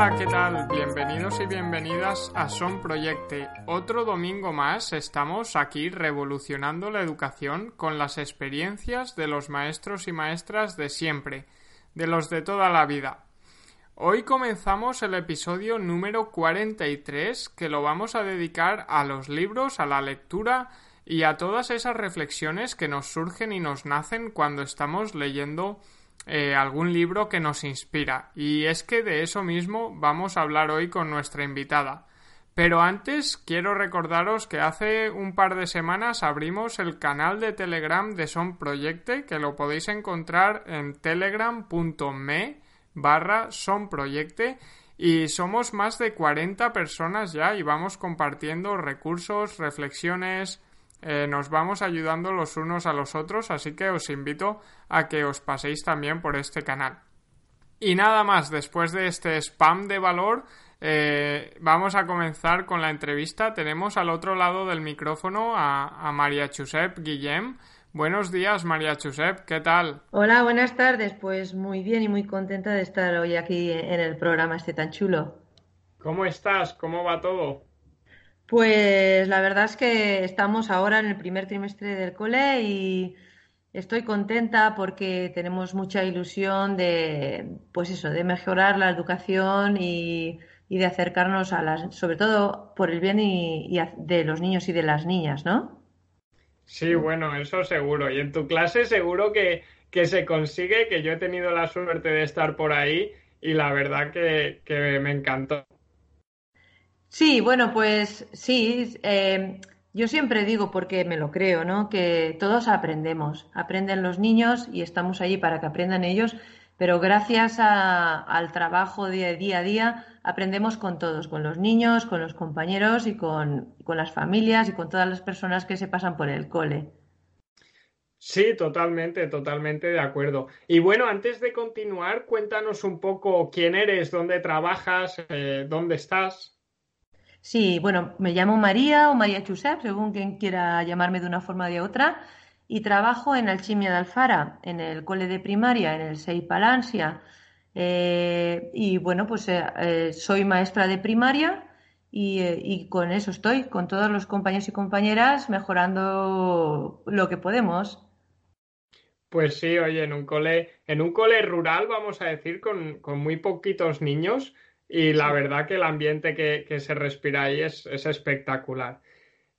Hola, ¿qué tal? Bienvenidos y bienvenidas a Son Proyecte. Otro domingo más estamos aquí revolucionando la educación con las experiencias de los maestros y maestras de siempre, de los de toda la vida. Hoy comenzamos el episodio número 43 que lo vamos a dedicar a los libros, a la lectura y a todas esas reflexiones que nos surgen y nos nacen cuando estamos leyendo eh, algún libro que nos inspira. Y es que de eso mismo vamos a hablar hoy con nuestra invitada. Pero antes quiero recordaros que hace un par de semanas abrimos el canal de Telegram de Son Proyecte, que lo podéis encontrar en telegram.me barra Son Proyecte y somos más de 40 personas ya y vamos compartiendo recursos, reflexiones, eh, nos vamos ayudando los unos a los otros, así que os invito a que os paséis también por este canal. Y nada más, después de este spam de valor, eh, vamos a comenzar con la entrevista. Tenemos al otro lado del micrófono a, a María Chusep Guillem. Buenos días, María Chusep, ¿qué tal? Hola, buenas tardes. Pues muy bien y muy contenta de estar hoy aquí en el programa este tan chulo. ¿Cómo estás? ¿Cómo va todo? Pues la verdad es que estamos ahora en el primer trimestre del cole y estoy contenta porque tenemos mucha ilusión de, pues eso, de mejorar la educación y, de acercarnos a las, sobre todo por el bien y de los niños y de las niñas, ¿no? Sí, bueno, eso seguro. Y en tu clase seguro que, que se consigue, que yo he tenido la suerte de estar por ahí y la verdad que, que me encantó. Sí, bueno, pues sí. Eh, yo siempre digo, porque me lo creo, ¿no? Que todos aprendemos. Aprenden los niños y estamos allí para que aprendan ellos, pero gracias a, al trabajo de día a día aprendemos con todos, con los niños, con los compañeros y con, con las familias y con todas las personas que se pasan por el cole. Sí, totalmente, totalmente de acuerdo. Y bueno, antes de continuar, cuéntanos un poco quién eres, dónde trabajas, eh, dónde estás. Sí, bueno, me llamo María o María Chusep, según quien quiera llamarme de una forma de otra, y trabajo en Alchimia de Alfara, en el cole de primaria, en el SEI Palancia. Eh, y bueno, pues eh, eh, soy maestra de primaria y, y, con eso estoy, con todos los compañeros y compañeras, mejorando lo que podemos. Pues sí, oye, en un cole, en un cole rural, vamos a decir, con, con muy poquitos niños, y la verdad que el ambiente que, que se respira ahí es, es espectacular.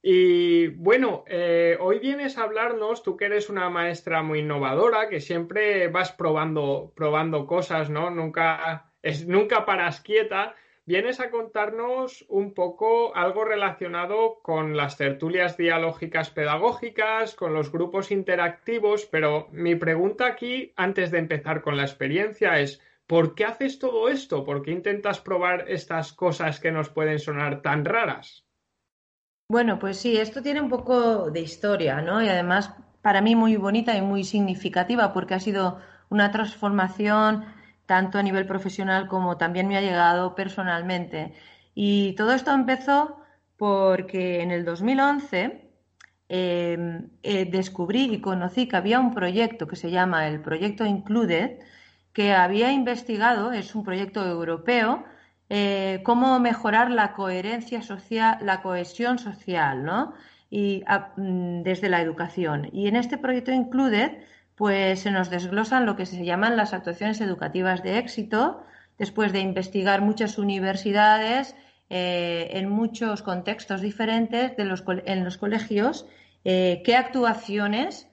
Y bueno, eh, hoy vienes a hablarnos, tú que eres una maestra muy innovadora, que siempre vas probando, probando cosas, ¿no? Nunca, es, nunca paras quieta. Vienes a contarnos un poco algo relacionado con las tertulias dialógicas pedagógicas, con los grupos interactivos, pero mi pregunta aquí, antes de empezar con la experiencia, es ¿Por qué haces todo esto? ¿Por qué intentas probar estas cosas que nos pueden sonar tan raras? Bueno, pues sí, esto tiene un poco de historia, ¿no? Y además para mí muy bonita y muy significativa porque ha sido una transformación tanto a nivel profesional como también me ha llegado personalmente. Y todo esto empezó porque en el 2011 eh, eh, descubrí y conocí que había un proyecto que se llama el Proyecto Included, que había investigado, es un proyecto europeo, eh, cómo mejorar la coherencia social, la cohesión social, ¿no? Y mm, desde la educación. Y en este proyecto Included, pues se nos desglosan lo que se llaman las actuaciones educativas de éxito, después de investigar muchas universidades eh, en muchos contextos diferentes de los, en los colegios eh, qué actuaciones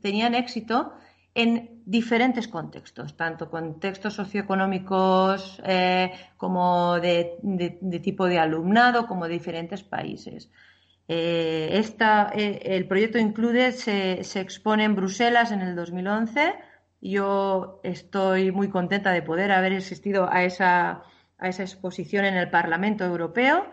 tenían éxito en diferentes contextos, tanto contextos socioeconómicos como de, tipo de alumnado, como de diferentes países. el proyecto Include se, se, expone en Bruselas en el 2011. Yo estoy muy contenta de poder haber asistido a esa, a esa exposición en el Parlamento Europeo.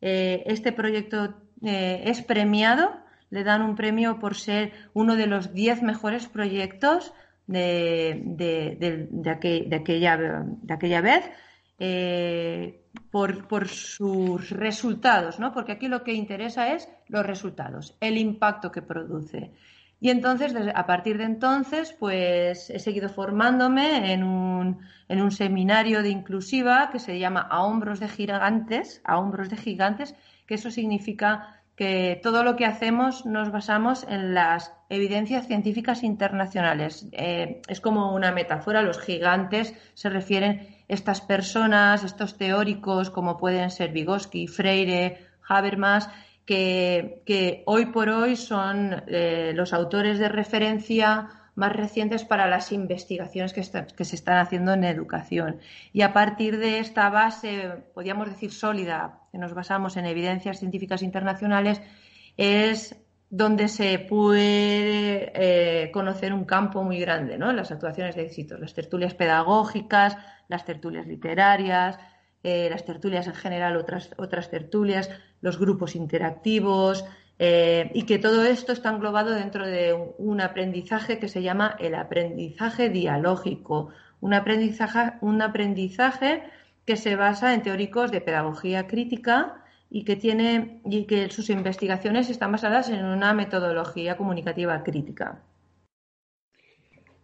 Eh, este proyecto eh, es premiado, le dan un premio por ser uno de los diez mejores proyectos de, de, aquella, de aquella, vez. Eh, por, por, sus resultados, ¿no? Porque aquí lo que interesa es los resultados, el impacto que produce. Y entonces, a partir de entonces, pues he seguido formándome en un, en un seminario de inclusiva que se llama A hombros de gigantes, a hombros de gigantes, que eso significa que todo lo que hacemos nos basamos en las evidencias científicas internacionales. Eh, es como una metáfora, los gigantes se refieren estas personas, estos teóricos como pueden ser Vygotsky, Freire, Habermas, que, hoy por hoy son eh, los autores de referencia más recientes para las investigaciones que, que, se están haciendo en educación. Y a partir de esta base, podríamos decir sólida, que nos basamos en evidencias científicas internacionales, es donde se puede eh, conocer un campo muy grande, ¿no? Las actuaciones de éxito, las tertulias pedagógicas, las tertulias literarias, eh, las tertulias en general, otras, otras tertulias, los grupos interactivos, eh, y que todo esto está englobado dentro de un, aprendizaje que se llama el aprendizaje dialógico, un aprendizaje, un aprendizaje que se basa en teóricos de pedagogía crítica y que tiene y que sus investigaciones están basadas en una metodología comunicativa crítica.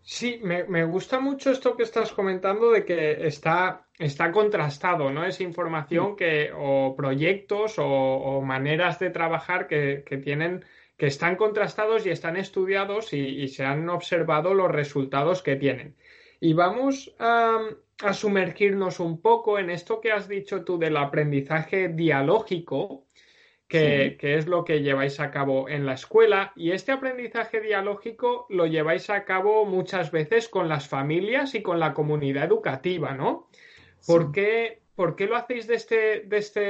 Sí, me, gusta mucho esto que estás comentando de que está, está contrastado, ¿no? Es información que, o proyectos o, maneras de trabajar que, tienen, que están contrastados y están estudiados y, se han observado los resultados que tienen. Y vamos a, a sumergirnos un poco en esto que has dicho tú del aprendizaje dialógico, que, es lo que lleváis a cabo en la escuela. Y este aprendizaje dialógico lo lleváis a cabo muchas veces con las familias y con la comunidad educativa, ¿no? ¿Por, qué, lo hacéis de este, de este,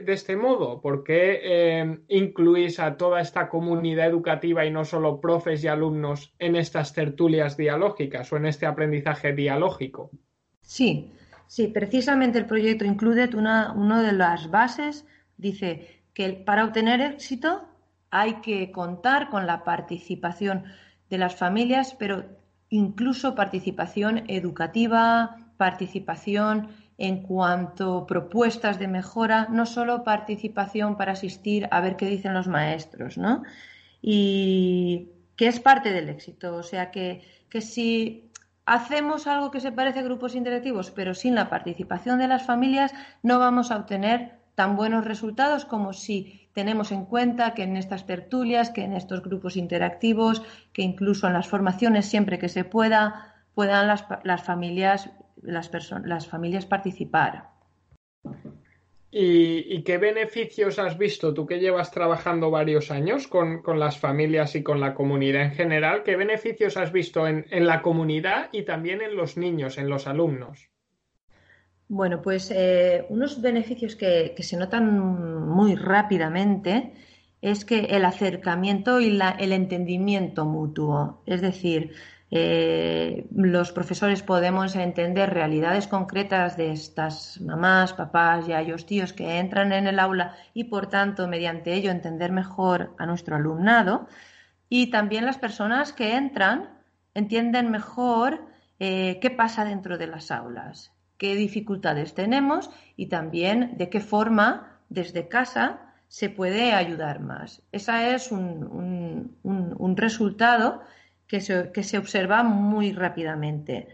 de este modo? ¿Por qué eh, incluís a toda esta comunidad educativa y no solo profes y alumnos en estas tertulias dialógicas o en este aprendizaje dialógico? Sí, sí, precisamente el proyecto Include una, una de las bases dice que para obtener éxito hay que contar con la participación de las familias, pero incluso participación educativa, participación en cuanto propuestas de mejora, no solo participación para asistir a ver qué dicen los maestros, ¿no? Y que es parte del éxito. O sea que, que si hacemos algo que se parece a grupos interactivos, pero sin la participación de las familias, no vamos a obtener tan buenos resultados como si tenemos en cuenta que en estas tertulias, que en estos grupos interactivos, que incluso en las formaciones siempre que se pueda, puedan las, familias, las, las familias participar. ¿Y, qué beneficios has visto tú que llevas trabajando varios años con, las familias y con la comunidad en general? ¿Qué beneficios has visto en la comunidad y también en los niños, en los alumnos? Bueno, pues eh, unos beneficios que, se notan muy rápidamente es que el acercamiento y el entendimiento mutuo. Es decir, eh, los profesores podemos entender realidades concretas de estas mamás, papás, yayos, tíos que entran en el aula y, por tanto, mediante ello entender mejor a nuestro alumnado. Y también las personas que entran entienden mejor eh, qué pasa dentro de las aulas qué dificultades tenemos y también de qué forma desde casa se puede ayudar más. Ese es un, resultado que se, observa muy rápidamente.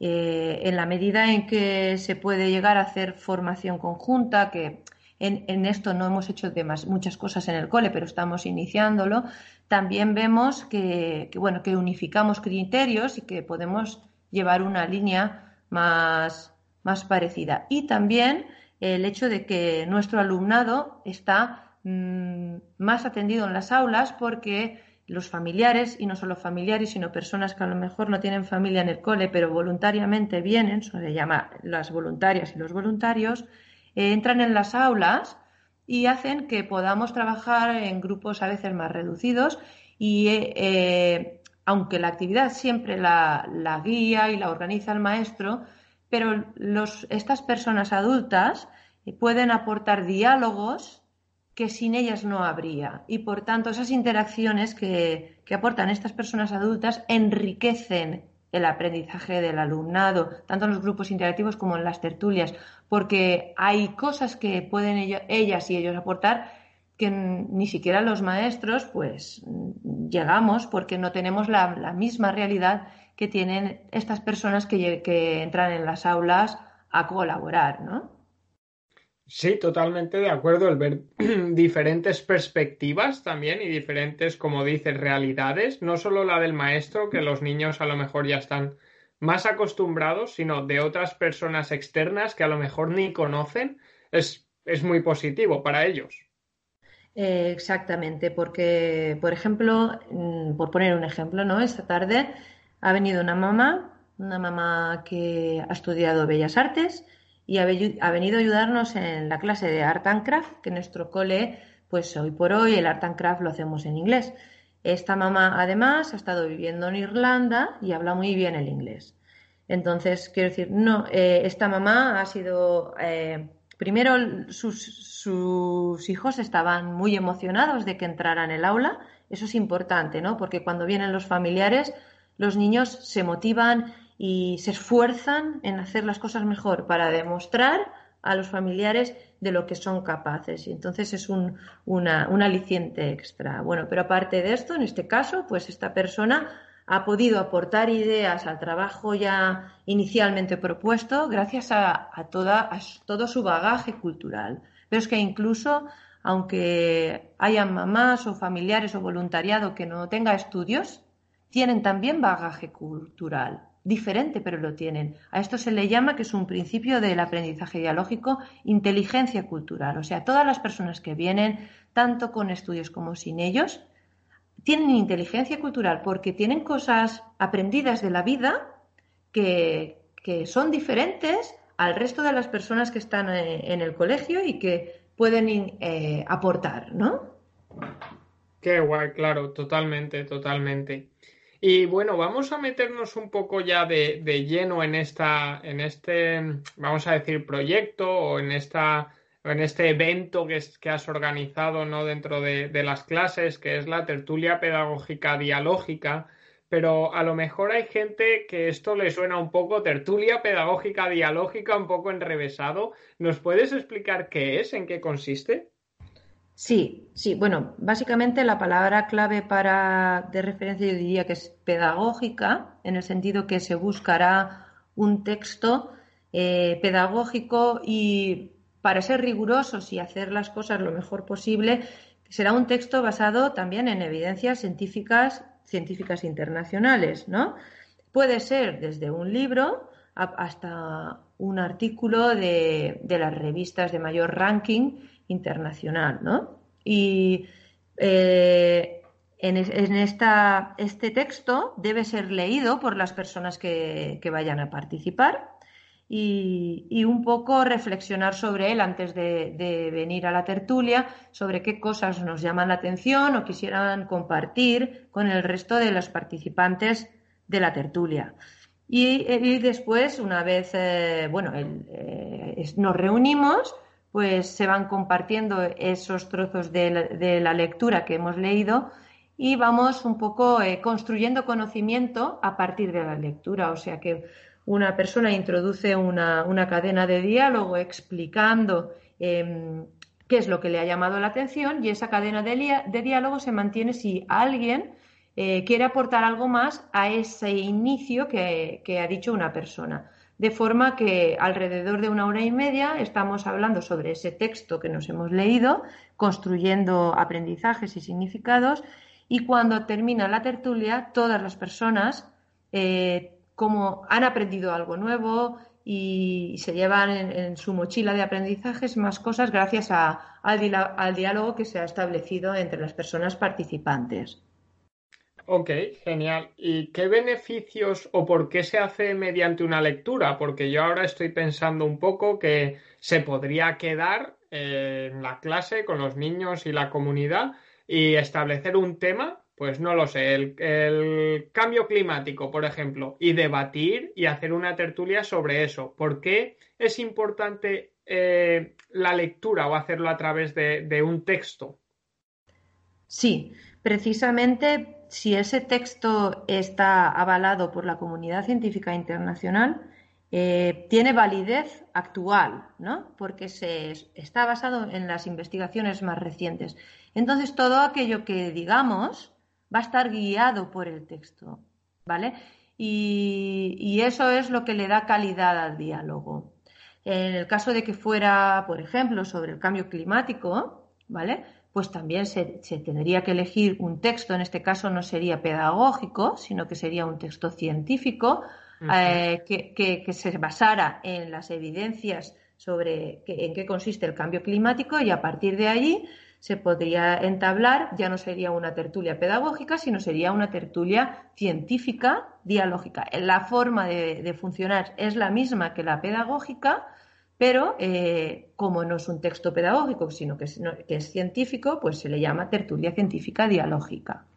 Eh, en la medida en que se puede llegar a hacer formación conjunta, que en, esto no hemos hecho muchas cosas en el cole, pero estamos iniciándolo, también vemos que, bueno, que unificamos criterios y que podemos llevar una línea más, más parecida. Y también el hecho de que nuestro alumnado está mm, más atendido en las aulas porque los familiares, y no solo familiares, sino personas que a lo mejor no tienen familia en el cole, pero voluntariamente vienen, se llama las voluntarias y los voluntarios, eh, entran en las aulas y hacen que podamos trabajar en grupos a veces más reducidos y eh, eh, aunque la actividad siempre la, guía y la organiza el maestro, pero los, estas personas adultas pueden aportar diálogos que sin ellas no habría. Y por tanto, esas interacciones que, que aportan estas personas adultas enriquecen el aprendizaje del alumnado, tanto en los grupos interactivos como en las tertulias, porque hay cosas que pueden ellas y ellos aportar que ni siquiera los maestros pues llegamos porque no tenemos la, misma realidad que tienen estas personas que, que entran en las aulas a colaborar, ¿no? Sí, totalmente de acuerdo. El ver diferentes perspectivas también y diferentes, como dices, realidades, no solo la del maestro, que los niños a lo mejor ya están más acostumbrados, sino de otras personas externas que a lo mejor ni conocen, es, es muy positivo para ellos. Eh, exactamente, porque, por ejemplo, mm, por poner un ejemplo, ¿no? Esta tarde ha venido una mamá, una mamá que ha estudiado Bellas Artes, y ha, venido a ayudarnos en la clase de Art and Craft, que en nuestro cole, pues hoy por hoy el Art and Craft lo hacemos en inglés. Esta mamá además ha estado viviendo en Irlanda y habla muy bien el inglés. Entonces, quiero decir, no, eh, esta mamá ha sido, eh, primero sus, sus hijos estaban muy emocionados de que entrara en el aula, eso es importante, ¿no? Porque cuando vienen los familiares, los niños se motivan y se esfuerzan en hacer las cosas mejor para demostrar a los familiares de lo que son capaces. Y entonces es un, aliciente extra. Bueno, pero aparte de esto, en este caso, pues esta persona ha podido aportar ideas al trabajo ya inicialmente propuesto gracias a, toda, a todo su bagaje cultural. Pero es que incluso, aunque hayan mamás o familiares o voluntariado que no tenga estudios, tienen también bagaje cultural diferente, pero lo tienen. A esto se le llama, que es un principio del aprendizaje dialógico, inteligencia cultural. O sea, todas las personas que vienen, tanto con estudios como sin ellos, tienen inteligencia cultural porque tienen cosas aprendidas de la vida que, son diferentes al resto de las personas que están eh, en el colegio y que pueden eh, aportar, ¿no? Qué guay, claro, totalmente, totalmente. Y bueno, vamos a meternos un poco ya de, lleno en esta, en este, vamos a decir, proyecto o en esta, en este evento que, que has organizado ¿no? dentro de, las clases, que es la tertulia pedagógica dialógica. Pero a lo mejor hay gente que esto le suena un poco tertulia pedagógica dialógica, un poco enrevesado. ¿Nos puedes explicar qué es, en qué consiste? Sí, sí. Bueno, básicamente la palabra clave para de referencia yo diría que es pedagógica, en el sentido que se buscará un texto eh, pedagógico y para ser rigurosos y hacer las cosas lo mejor posible, será un texto basado también en evidencias científicas, científicas internacionales, ¿no? Puede ser desde un libro hasta un artículo de, de las revistas de mayor ranking internacional, ¿no? Y eh, en, esta, este texto debe ser leído por las personas que, vayan a participar y, un poco reflexionar sobre él antes de, venir a la tertulia, sobre qué cosas nos llaman la atención o quisieran compartir con el resto de los participantes de la tertulia. Y, después, una vez, eh, bueno, eh, nos reunimos, pues se van compartiendo esos trozos de la, lectura que hemos leído y vamos un poco eh, construyendo conocimiento a partir de la lectura. O sea que una persona introduce una, cadena de diálogo explicando em, qué es lo que le ha llamado la atención y esa cadena de, diálogo se mantiene si alguien eh, quiere aportar algo más a ese inicio que ha dicho una persona de forma que alrededor de una hora y media estamos hablando sobre ese texto que nos hemos leído, construyendo aprendizajes y significados, y cuando termina la tertulia, todas las personas, eh, como han aprendido algo nuevo, y se llevan en, su mochila de aprendizajes más cosas gracias al, al diálogo que se ha establecido entre las personas participantes. Ok, genial. ¿Y qué beneficios o por qué se hace mediante una lectura? Porque yo ahora estoy pensando un poco que se podría quedar eh, en la clase con los niños y la comunidad y establecer un tema, pues no lo sé, el, cambio climático, por ejemplo, y debatir y hacer una tertulia sobre eso. ¿Por qué es importante eh, la lectura o hacerlo a través de un texto? Sí, precisamente si ese texto está avalado por la comunidad científica internacional, eh, tiene validez actual, ¿no? Porque se, está basado en las investigaciones más recientes. Entonces, todo aquello que digamos va a estar guiado por el texto, ¿vale? Y, y eso es lo que le da calidad al diálogo. En el caso de que fuera, por ejemplo, sobre el cambio climático, ¿vale? Pues también se, tendría que elegir un texto, en este caso no sería pedagógico, sino que sería un texto científico eh, que, se basara en las evidencias sobre en qué consiste el cambio climático y a partir de allí se podría entablar, ya no sería una tertulia pedagógica, sino sería una tertulia científica dialógica. La forma de funcionar es la misma que la pedagógica, pero eh, como no es un texto pedagógico, sino que es, científico, pues se le llama tertulia científica dialógica.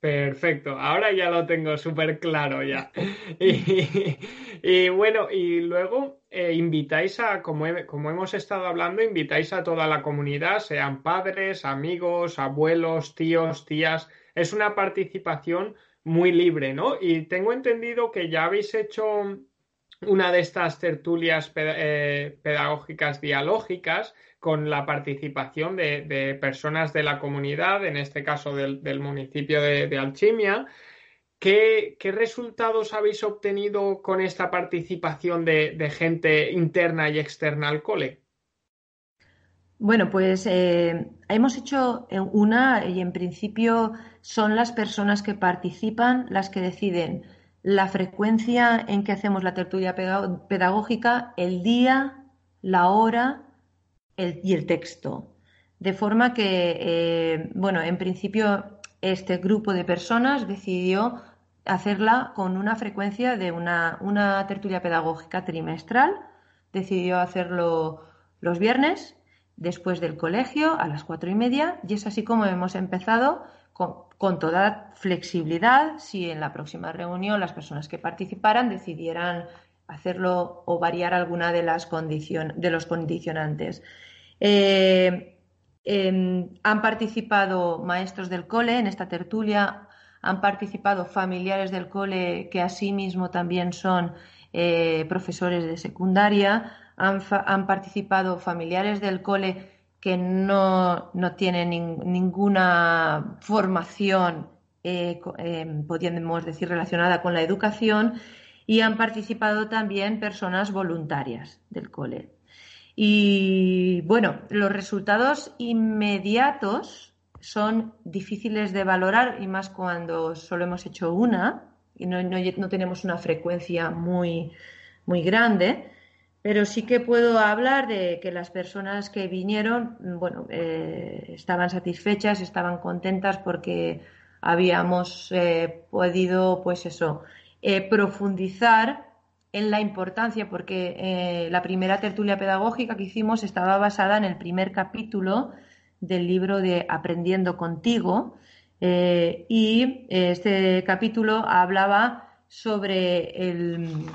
Perfecto, ahora ya lo tengo súper claro ya. y, bueno, y luego eh, invitáis a, como, como, hemos estado hablando, invitáis a toda la comunidad, sean padres, amigos, abuelos, tíos, tías. Es una participación muy libre, ¿no? Y tengo entendido que ya habéis hecho una de estas tertulias eh, pedagógicas dialógicas con la participación de, personas de la comunidad, en este caso del, municipio de, Alchimia. ¿Qué, resultados habéis obtenido con esta participación de, gente interna y externa al cole? Bueno, pues eh, hemos hecho una y en principio son las personas que participan las que deciden la frecuencia en que hacemos la tertulia pedagógica, el día, la hora y el texto. De forma que, eh, bueno, en principio este grupo de personas decidió hacerla con una frecuencia de una, una tertulia pedagógica trimestral. Decidió hacerlo los viernes, después del colegio, a las cuatro y media, y es así como hemos empezado con, toda flexibilidad si en la próxima reunión las personas que participaran decidieran hacerlo o variar alguna de las de los condicionantes. Eh, em, han participado maestros del cole en esta tertulia, han participado familiares del cole que asimismo también son eh, profesores de secundaria, han participado familiares del cole que no, no tienen ninguna formación, eh, em, podríamos decir, relacionada con la educación y han participado también personas voluntarias del cole. Y bueno, los resultados inmediatos son difíciles de valorar y más cuando solo hemos hecho una y no, no tenemos una frecuencia muy, muy grande. Pero sí que puedo hablar de que las personas que vinieron, bueno, eh, estaban satisfechas, estaban contentas porque habíamos eh, podido, pues eso, eh, profundizar en la importancia, porque la primera tertulia pedagógica que hicimos estaba basada en el primer capítulo del libro de Aprendiendo contigo, y este capítulo hablaba sobre el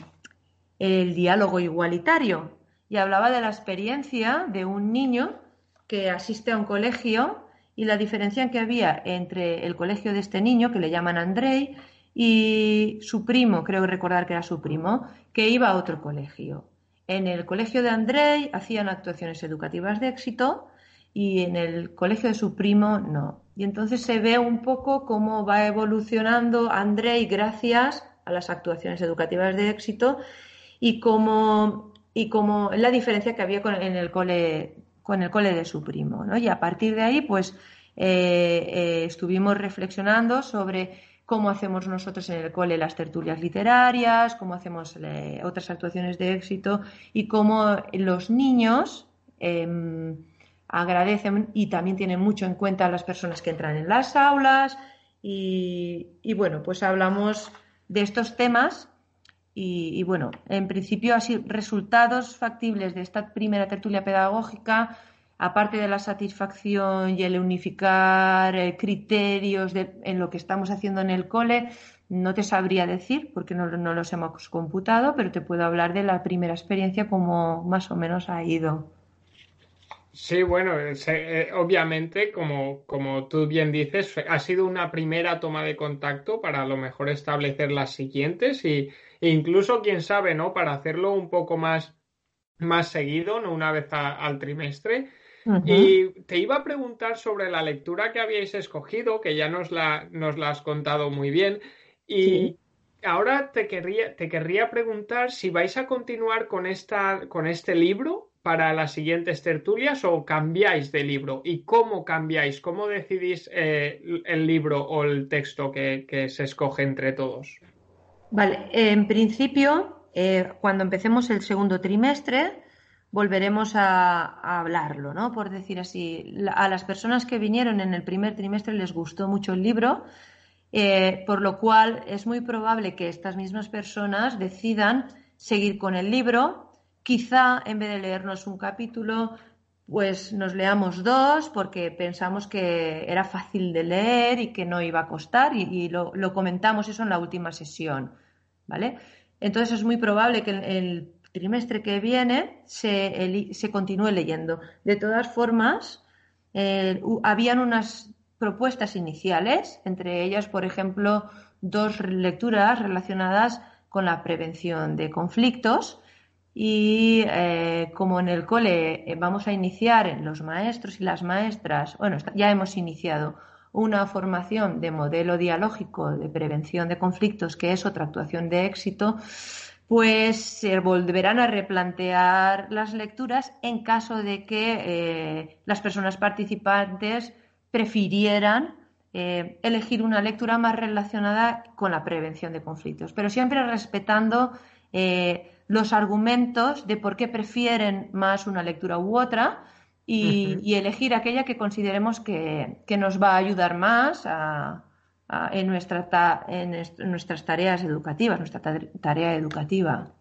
el diálogo igualitario y hablaba de la experiencia de un niño que asiste a un colegio y la diferencia que había entre el colegio de este niño, que le llaman Andrei, y su primo, creo recordar que era su primo, que iba a otro colegio. En el colegio de Andrei hacían actuaciones educativas de éxito y en el colegio de su primo no. Y entonces se ve un poco cómo va evolucionando Andrei gracias a las actuaciones educativas de éxito y como, y como la diferencia que había con, en el cole, con el cole de su primo. ¿no? Y a partir de ahí, pues eh, eh, estuvimos reflexionando sobre cómo hacemos nosotros en el cole las tertulias literarias, cómo hacemos eh, otras actuaciones de éxito y cómo los niños em, agradecen y también tienen mucho en cuenta a las personas que entran en las aulas y, bueno, pues hablamos de estos temas y, bueno, en principio así resultados factibles de esta primera tertulia pedagógica aparte de la satisfacción y el unificar eh, criterios en lo que estamos haciendo en el cole, no te sabría decir porque no, los hemos computado, pero te puedo hablar de la primera experiencia como más o menos ha ido. Sí, bueno, eh, obviamente, como, como tú bien dices, ha sido una primera toma de contacto para a lo mejor establecer las siguientes y, e incluso, quién sabe, ¿no? Para hacerlo un poco más, más seguido, no una vez al trimestre. Y te iba a preguntar sobre la lectura que habíais escogido, que ya nos la, nos la has contado muy bien. Y ahora te querría, te querría preguntar si vais a continuar con, esta, con este libro para las siguientes tertulias o cambiáis de libro y cómo cambiáis, cómo decidís eh, el libro o el texto que, se escoge entre todos. Vale, en principio, eh, cuando empecemos el segundo trimestre, volveremos a, hablarlo, ¿no? Por decir así, a las personas que vinieron en el primer trimestre les gustó mucho el libro, eh, por lo cual es muy probable que estas mismas personas decidan seguir con el libro. Quizá en vez de leernos un capítulo, pues nos leamos dos porque pensamos que era fácil de leer y que no iba a costar y, lo, comentamos eso en la última sesión, ¿vale? Entonces es muy probable que el trimestre que viene se, se continúe leyendo. De todas formas, eh, habían unas propuestas iniciales, entre ellas, por ejemplo, dos lecturas relacionadas con la prevención de conflictos. Y eh, como en el cole eh, vamos a iniciar los maestros y las maestras, bueno, ya hemos iniciado una formación de modelo dialógico de prevención de conflictos, que es otra actuación de éxito, pues se volverán a replantear las lecturas en caso de que eh, las personas participantes prefirieran elegir una lectura más relacionada con la prevención de conflictos, pero siempre respetando los argumentos de por qué prefieren más una lectura u otra y, elegir aquella que consideremos que, que, nos va a ayudar más a, en, nuestra en nuestras tareas educativas, nuestra tarea educativa.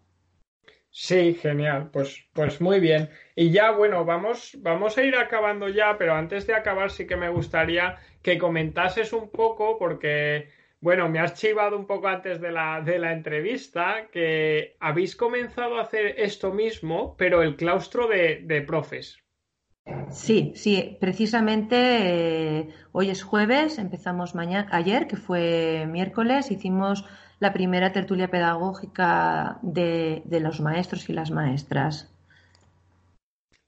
Sí, genial, pues, pues muy bien. Y ya, bueno, vamos, vamos a ir acabando ya, pero antes de acabar sí que me gustaría que comentases un poco, porque, bueno, me has chivado un poco antes de la, de la entrevista, que habéis comenzado a hacer esto mismo, pero el claustro de, de profes. Sí, sí, precisamente eh, hoy es jueves, empezamos mañana, ayer, que fue miércoles, hicimos la primera tertulia pedagógica de, los maestros y las maestras.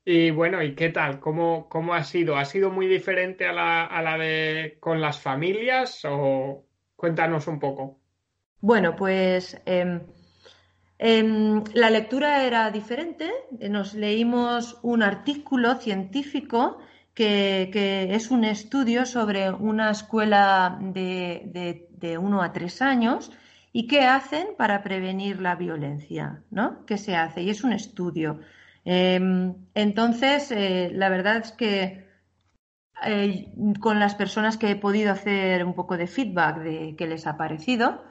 Y bueno, ¿y qué tal? ¿Cómo, cómo ha sido? ¿Ha sido muy diferente a la, a la de con las familias? O cuéntanos un poco. Bueno, pues em, Em, la lectura era diferente. Nos leímos un artículo científico que, es un estudio sobre una escuela de, uno a tres años y qué hacen para prevenir la violencia, ¿no? ¿Qué se hace? Y es un estudio. Em, entonces, eh, la verdad es que eh, con las personas que he podido hacer un poco de feedback de qué les ha parecido,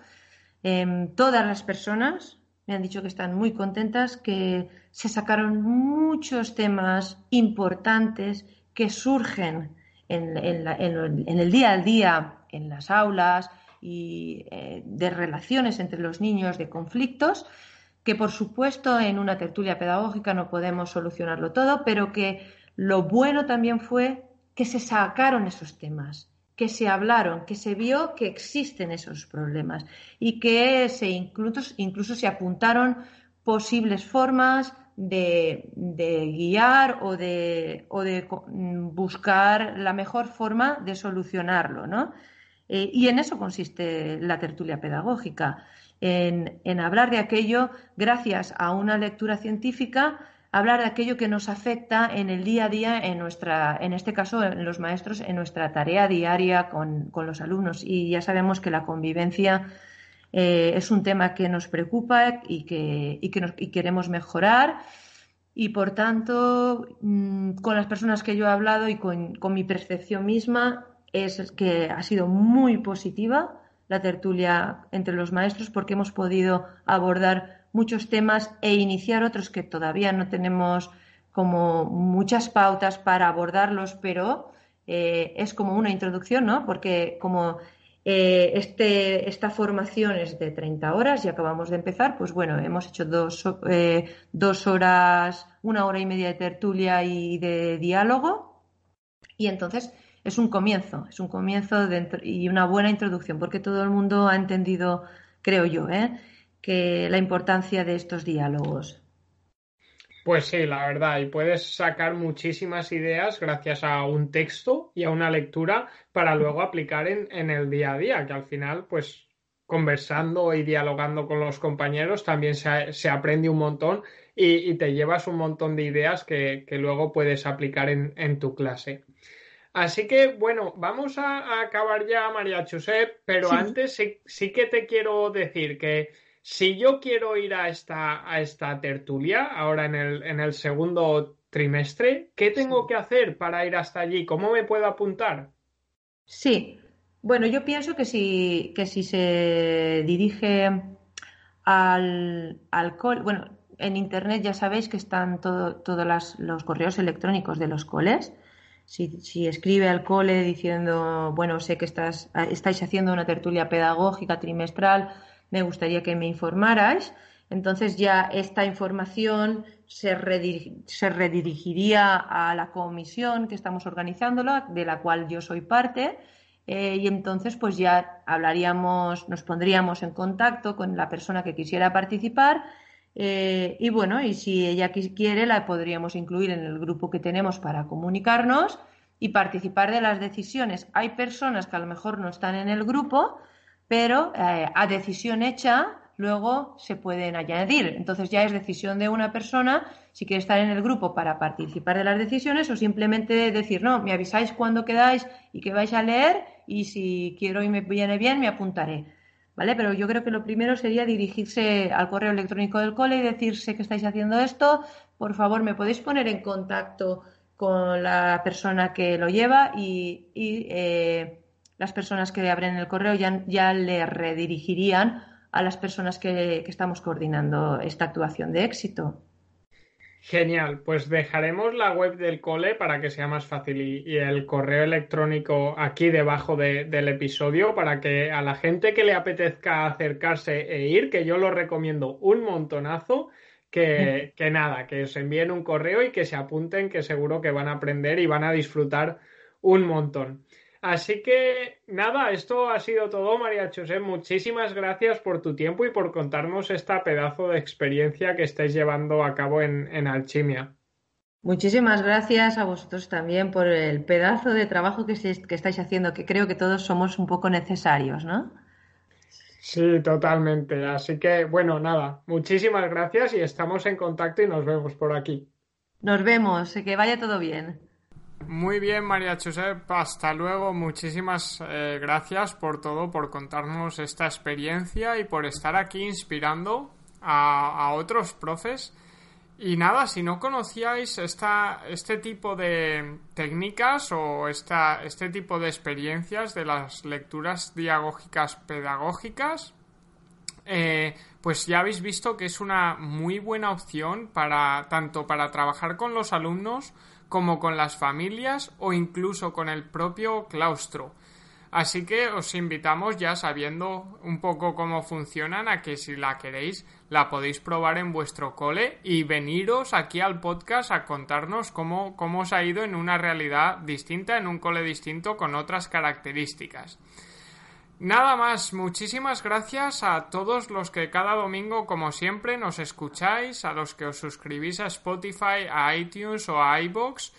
em, todas las personas me han dicho que están muy contentas, que se sacaron muchos temas importantes que surgen en, el día a día, en las aulas y eh, de relaciones entre los niños, de conflictos, que por supuesto en una tertulia pedagógica no podemos solucionarlo todo, pero que lo bueno también fue que se sacaron esos temas que se hablaron, que se vio que existen esos problemas y que se incluso, incluso se apuntaron posibles formas de, guiar o de, o de, buscar la mejor forma de solucionarlo. ¿no? Eh, y en eso consiste la tertulia pedagógica, en, en, hablar de aquello gracias a una lectura científica hablar de aquello que nos afecta en el día a día, en nuestra, en este caso, en los maestros, en nuestra tarea diaria con, los alumnos. Y ya sabemos que la convivencia eh, es un tema que nos preocupa y que, y que nos, y queremos mejorar. Y por tanto, mm, con las personas que yo he hablado y con, con mi percepción misma, es que ha sido muy positiva la tertulia entre los maestros porque hemos podido abordar muchos temas e iniciar otros que todavía no tenemos como muchas pautas para abordarlos, pero eh, es como una introducción, ¿no? Porque como eh, este, esta formación es de 30 horas y acabamos de empezar, pues bueno, hemos hecho dos, eh, dos horas, una hora y media de tertulia y de diálogo. Y entonces es un comienzo, es un comienzo y una buena introducción, porque todo el mundo ha entendido, creo yo. Que la importancia de estos diálogos. Pues sí, la verdad, y puedes sacar muchísimas ideas gracias a un texto y a una lectura para luego aplicar en, el día a día, que al final, pues conversando y dialogando con los compañeros también se, aprende un montón y, te llevas un montón de ideas que, luego puedes aplicar en tu clase. Así que, bueno, vamos a, acabar ya, María Josep, pero antes sí, que te quiero decir que si yo quiero ir a esta, a esta tertulia, ahora en el, en el segundo trimestre, ¿qué tengo que hacer para ir hasta allí? ¿Cómo me puedo apuntar? Sí, bueno, yo pienso que si, que si se dirige al, al bueno, en Internet ya sabéis que están todos los correos electrónicos de los coles si, escribe al cole diciendo, bueno, sé que estás, estáis haciendo una tertulia pedagógica trimestral, me gustaría que me informarais. Entonces ya esta información se, redirigiría a la comisión que estamos organizándola, de la cual yo soy parte, eh, y entonces pues ya hablaríamos, nos pondríamos en contacto con la persona que quisiera participar eh, y bueno, y si ella quiere, la podríamos incluir en el grupo que tenemos para comunicarnos y participar de las decisiones. Hay personas que a lo mejor no están en el grupo, pero eh, a decisión hecha luego se pueden añadir. Entonces ya es decisión de una persona si quiere estar en el grupo para participar de las decisiones o simplemente decir, no, me avisáis cuando quedáis y que vais a leer y si quiero y me viene bien, me apuntaré. ¿vale? Pero yo creo que lo primero sería dirigirse al correo electrónico del cole y decirse que estáis haciendo esto, por favor, me podéis poner en contacto con la persona que lo lleva y, eh, las personas que abren el correo ya, ya le redirigirían a las personas que estamos coordinando esta actuación de éxito. Genial, pues dejaremos la web del cole para que sea más fácil y, el correo electrónico aquí debajo del episodio para que a la gente que le apetezca acercarse e ir, que yo lo recomiendo un montonazo, que, que nada, que os envíen un correo y que se apunten, que seguro que van a aprender y van a disfrutar un montón. Así que nada, esto ha sido todo, María José. Muchísimas gracias por tu tiempo y por contarnos esta pedazo de experiencia que estáis llevando a cabo en, Alchimia. Muchísimas gracias a vosotros también por el pedazo de trabajo que, que estáis haciendo, que creo que todos somos un poco necesarios, ¿no? Sí, totalmente. Así que, bueno, nada, muchísimas gracias y estamos en contacto y nos vemos por aquí. Nos vemos, que vaya todo bien. Muy bien, María Josep, hasta luego. Muchísimas eh, gracias por todo, por contarnos esta experiencia y por estar aquí inspirando a, otros profes. Y nada, si no conocíais esta, este tipo de técnicas o esta, este tipo de experiencias de las lecturas diagógicas pedagógicas, eh, pues ya habéis visto que es una muy buena opción para tanto para trabajar con los alumnos como con las familias o incluso con el propio claustro. Así que os invitamos ya sabiendo un poco cómo funcionan a que si la queréis la podéis probar en vuestro cole y veniros aquí al podcast a contarnos cómo, cómo os ha ido en una realidad distinta, en un cole distinto con otras características. Nada más, muchísimas gracias a todos los que cada domingo, como siempre, nos escucháis, a los que os suscribís a Spotify, a iTunes o a iBox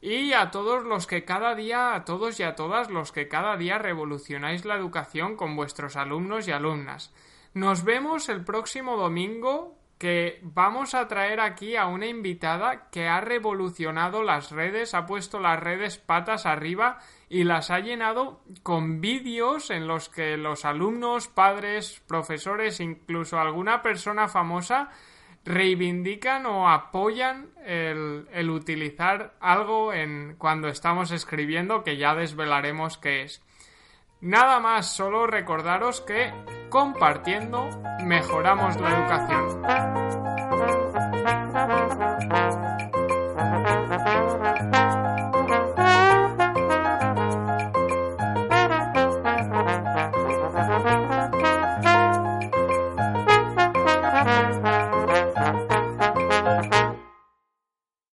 y a todos los que cada día, a todos y a todas los que cada día revolucionáis la educación con vuestros alumnos y alumnas. Nos vemos el próximo domingo que vamos a traer aquí a una invitada que ha revolucionado las redes, ha puesto las redes patas arriba y las ha llenado con vídeos en los que los alumnos, padres, profesores, incluso alguna persona famosa reivindican o apoyan el, el utilizar algo en cuando estamos escribiendo que ya desvelaremos qué es. Nada más, solo recordaros que compartiendo mejoramos la educación.